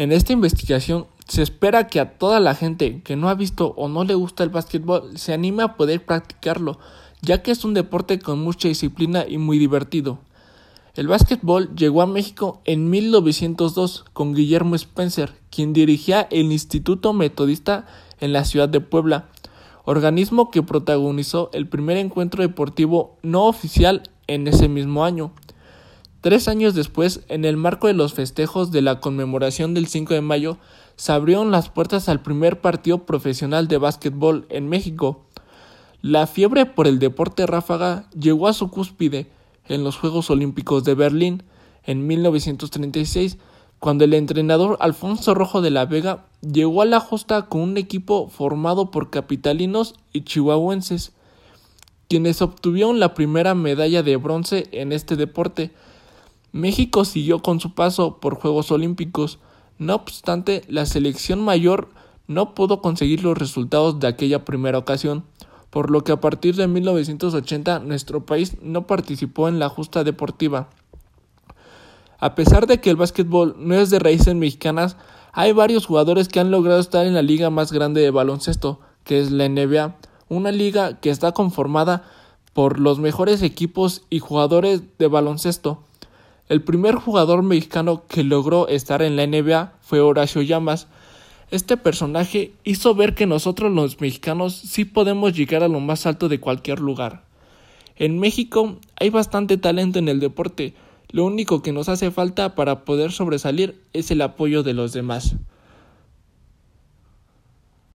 En esta investigación se espera que a toda la gente que no ha visto o no le gusta el básquetbol se anime a poder practicarlo, ya que es un deporte con mucha disciplina y muy divertido. El básquetbol llegó a México en 1902 con Guillermo Spencer, quien dirigía el Instituto Metodista en la ciudad de Puebla, organismo que protagonizó el primer encuentro deportivo no oficial en ese mismo año. Tres años después, en el marco de los festejos de la conmemoración del 5 de mayo, se abrieron las puertas al primer partido profesional de básquetbol en México. La fiebre por el deporte ráfaga llegó a su cúspide en los Juegos Olímpicos de Berlín en 1936, cuando el entrenador Alfonso Rojo de la Vega llegó a la justa con un equipo formado por capitalinos y chihuahuenses, quienes obtuvieron la primera medalla de bronce en este deporte. México siguió con su paso por Juegos Olímpicos, no obstante, la selección mayor no pudo conseguir los resultados de aquella primera ocasión, por lo que a partir de 1980 nuestro país no participó en la justa deportiva. A pesar de que el básquetbol no es de raíces mexicanas, hay varios jugadores que han logrado estar en la liga más grande de baloncesto, que es la NBA, una liga que está conformada por los mejores equipos y jugadores de baloncesto. El primer jugador mexicano que logró estar en la NBA fue Horacio Llamas. Este personaje hizo ver que nosotros los mexicanos sí podemos llegar a lo más alto de cualquier lugar. En México hay bastante talento en el deporte, lo único que nos hace falta para poder sobresalir es el apoyo de los demás.